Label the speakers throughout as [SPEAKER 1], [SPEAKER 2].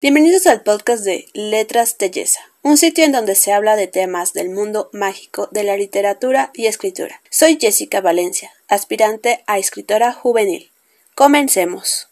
[SPEAKER 1] Bienvenidos al podcast de Letras Telleza, un sitio en donde se habla de temas del mundo mágico de la literatura y escritura. Soy Jessica Valencia, aspirante a escritora juvenil. Comencemos.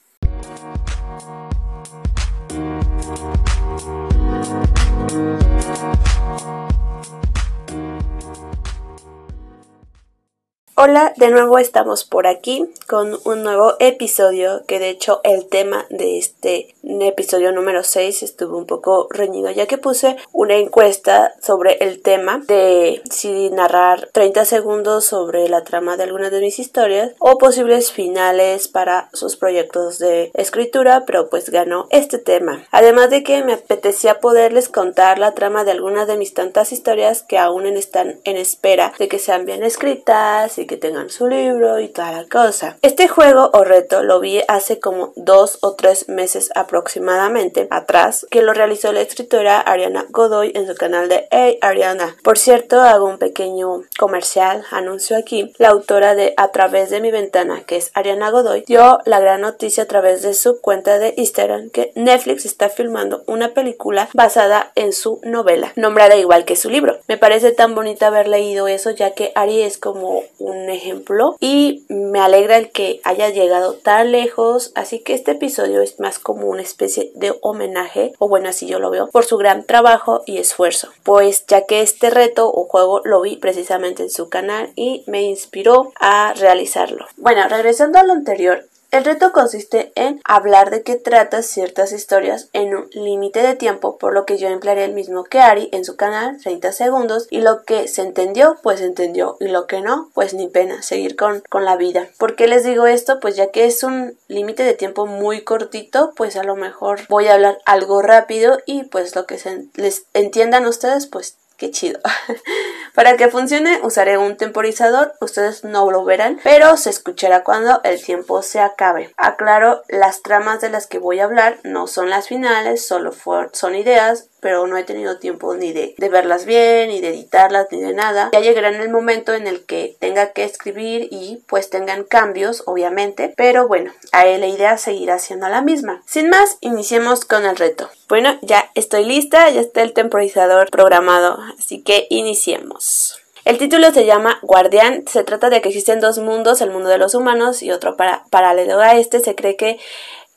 [SPEAKER 1] Hola, de nuevo estamos por aquí con un nuevo episodio que de hecho el tema de este episodio número 6 estuvo un poco reñido ya que puse una encuesta sobre el tema de si narrar 30 segundos sobre la trama de alguna de mis historias o posibles finales para sus proyectos de escritura, pero pues ganó este tema. Además de que me apetecía poderles contar la trama de algunas de mis tantas historias que aún están en espera de que sean bien escritas y que tengan su libro y toda la cosa. Este juego o reto lo vi hace como dos o tres meses aproximadamente atrás que lo realizó la escritora Ariana Godoy en su canal de Hey Ariana. Por cierto, hago un pequeño comercial, anuncio aquí. La autora de A través de mi ventana, que es Ariana Godoy, dio la gran noticia a través de su cuenta de Instagram que Netflix está filmando una película basada en su novela, nombrada igual que su libro. Me parece tan bonito haber leído eso ya que Ari es como un ejemplo y me alegra el que haya llegado tan lejos. Así que este episodio es más como una especie de homenaje o bueno así yo lo veo por su gran trabajo y esfuerzo. Pues ya que este reto o juego lo vi precisamente en su canal y me inspiró a realizarlo. Bueno regresando a lo anterior el reto consiste en hablar de qué trata ciertas historias en un límite de tiempo, por lo que yo emplearé el mismo que Ari en su canal, 30 segundos, y lo que se entendió, pues entendió, y lo que no, pues ni pena, seguir con, con la vida. ¿Por qué les digo esto? Pues ya que es un límite de tiempo muy cortito, pues a lo mejor voy a hablar algo rápido y pues lo que se les entiendan ustedes, pues Qué chido. Para que funcione usaré un temporizador, ustedes no lo verán, pero se escuchará cuando el tiempo se acabe. Aclaro, las tramas de las que voy a hablar no son las finales, solo son ideas pero no he tenido tiempo ni de, verlas bien, ni de editarlas, ni de nada. Ya llegará en el momento en el que tenga que escribir y pues tengan cambios, obviamente, pero bueno, ahí la idea seguirá siendo la misma. Sin más, iniciemos con el reto. Bueno, ya estoy lista, ya está el temporizador programado, así que iniciemos. El título se llama Guardián. Se trata de que existen dos mundos, el mundo de los humanos y otro para, paralelo a este. Se cree que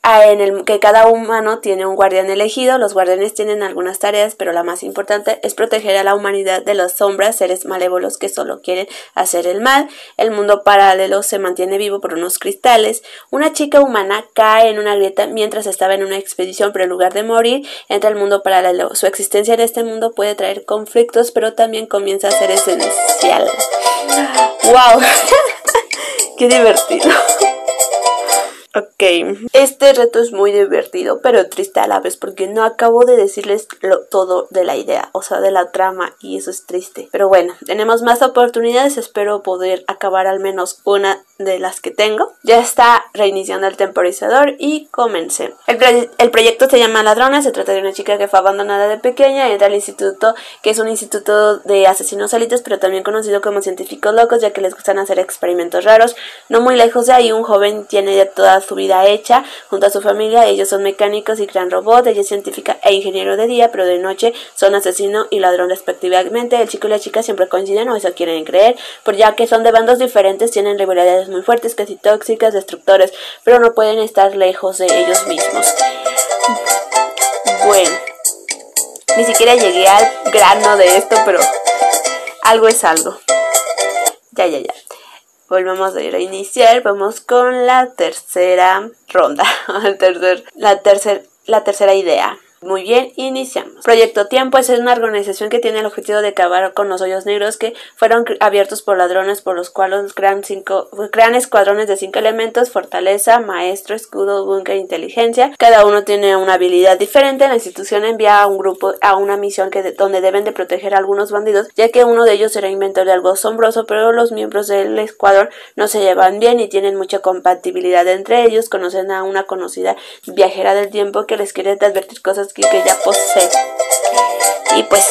[SPEAKER 1] en el que cada humano tiene un guardián elegido. Los guardianes tienen algunas tareas, pero la más importante es proteger a la humanidad de las sombras, seres malévolos que solo quieren hacer el mal. El mundo paralelo se mantiene vivo por unos cristales. Una chica humana cae en una grieta mientras estaba en una expedición, pero en lugar de morir, entra al mundo paralelo. Su existencia en este mundo puede traer conflictos, pero también comienza a ser esencial. ¡Wow! ¡Qué divertido! Ok, este reto es muy divertido, pero triste a la vez porque no acabo de decirles todo de la idea, o sea, de la trama, y eso es triste. Pero bueno, tenemos más oportunidades, espero poder acabar al menos una de las que tengo. Ya está reiniciando el temporizador y comencé. El, el proyecto se llama Ladrona, se trata de una chica que fue abandonada de pequeña y entra al instituto, que es un instituto de asesinos salitos, pero también conocido como científicos locos, ya que les gustan hacer experimentos raros. No muy lejos de ahí, un joven tiene ya su vida hecha junto a su familia. Ellos son mecánicos y crean robots, ella es científica e ingeniero de día, pero de noche son asesino y ladrón respectivamente. El chico y la chica siempre coinciden o eso quieren creer, por ya que son de bandos diferentes, tienen rivalidades muy fuertes, casi tóxicas, destructores, pero no pueden estar lejos de ellos mismos. Bueno, ni siquiera llegué al grano de esto, pero algo es algo. Ya, ya, ya. Volvemos a ir a iniciar. Vamos con la tercera ronda. tercer, la, tercer, la tercera idea. Muy bien, iniciamos. Proyecto Tiempo es una organización que tiene el objetivo de acabar con los hoyos negros que fueron abiertos por ladrones por los cuales crean, cinco, crean escuadrones de cinco elementos, fortaleza, maestro, escudo, búnker, inteligencia. Cada uno tiene una habilidad diferente. La institución envía a un grupo a una misión que donde deben de proteger a algunos bandidos, ya que uno de ellos será inventor de algo asombroso, pero los miembros del escuadrón no se llevan bien y tienen mucha compatibilidad entre ellos. Conocen a una conocida viajera del tiempo que les quiere advertir cosas que, ya posee. Y pues,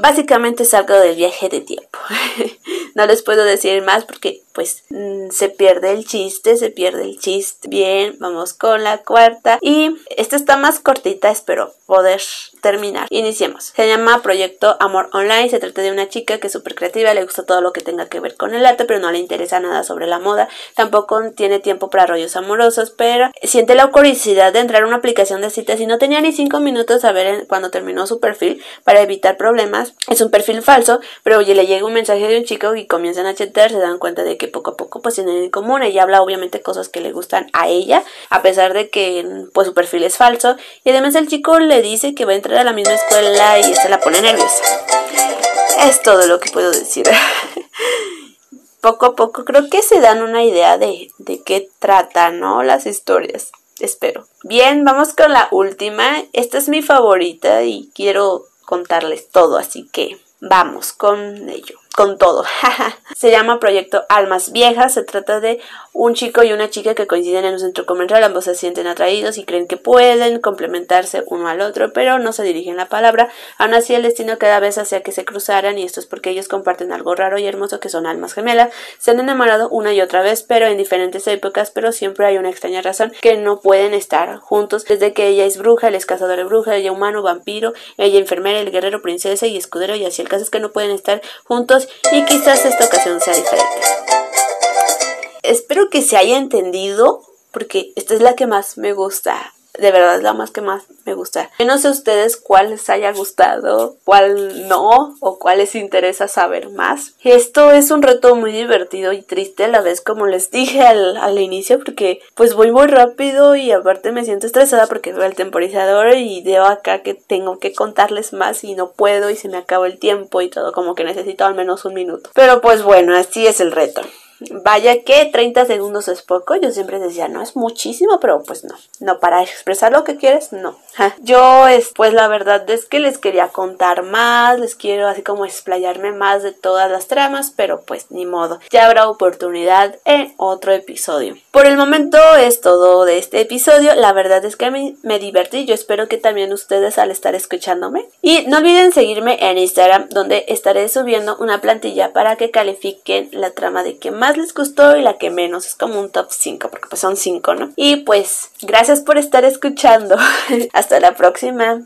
[SPEAKER 1] básicamente es algo del viaje de tiempo. no les puedo decir más porque pues mm, se pierde el chiste, se pierde el chiste. Bien, vamos con la cuarta y esta está más cortita, espero poder terminar. Iniciemos. Se llama Proyecto Amor Online. Se trata de una chica que es súper creativa, le gusta todo lo que tenga que ver con el arte, pero no le interesa nada sobre la moda. Tampoco tiene tiempo para rollos amorosos, pero siente la curiosidad de entrar a una aplicación de citas y no tenía ni cinco minutos a ver cuando terminó su perfil para evitar problemas. Es un perfil falso, pero oye, le llega un mensaje de un chico y comienzan a chatear, se dan cuenta de que poco a poco pues tienen en común. Ella habla obviamente cosas que le gustan a ella, a pesar de que pues su perfil es falso. Y además el chico le dice que va a entrar a la misma escuela y se la pone nerviosa. Es todo lo que puedo decir. poco a poco creo que se dan una idea de, de qué tratan, ¿no? Las historias. Espero. Bien, vamos con la última. Esta es mi favorita y quiero contarles todo, así que vamos con ello con todo. se llama Proyecto Almas Viejas. Se trata de un chico y una chica que coinciden en un centro comercial. Ambos se sienten atraídos y creen que pueden complementarse uno al otro, pero no se dirigen la palabra. Aún así, el destino cada vez hacía que se cruzaran, y esto es porque ellos comparten algo raro y hermoso que son almas gemelas. Se han enamorado una y otra vez, pero en diferentes épocas, pero siempre hay una extraña razón que no pueden estar juntos. Desde que ella es bruja, él es cazador de bruja, ella humano, vampiro, ella enfermera, el guerrero, princesa y escudero, y así el caso es que no pueden estar juntos y quizás esta ocasión sea diferente. Espero que se haya entendido porque esta es la que más me gusta de verdad es la más que más me gusta. Yo no sé ustedes cuál les haya gustado, cuál no, o cuál les interesa saber más. Esto es un reto muy divertido y triste a la vez, como les dije al, al inicio, porque pues voy muy rápido y aparte me siento estresada porque veo el temporizador y veo acá que tengo que contarles más y no puedo y se me acaba el tiempo y todo, como que necesito al menos un minuto. Pero pues bueno, así es el reto. Vaya que 30 segundos es poco, yo siempre decía, no es muchísimo, pero pues no, no para expresar lo que quieres, no. Yo, pues la verdad es que les quería contar más, les quiero así como explayarme más de todas las tramas, pero pues ni modo, ya habrá oportunidad en otro episodio. Por el momento es todo de este episodio, la verdad es que me, me divertí, yo espero que también ustedes al estar escuchándome. Y no olviden seguirme en Instagram, donde estaré subiendo una plantilla para que califiquen la trama de que más les gustó y la que menos. Es como un top 5, porque pues son 5, ¿no? Y pues, gracias por estar escuchando. Hasta la próxima.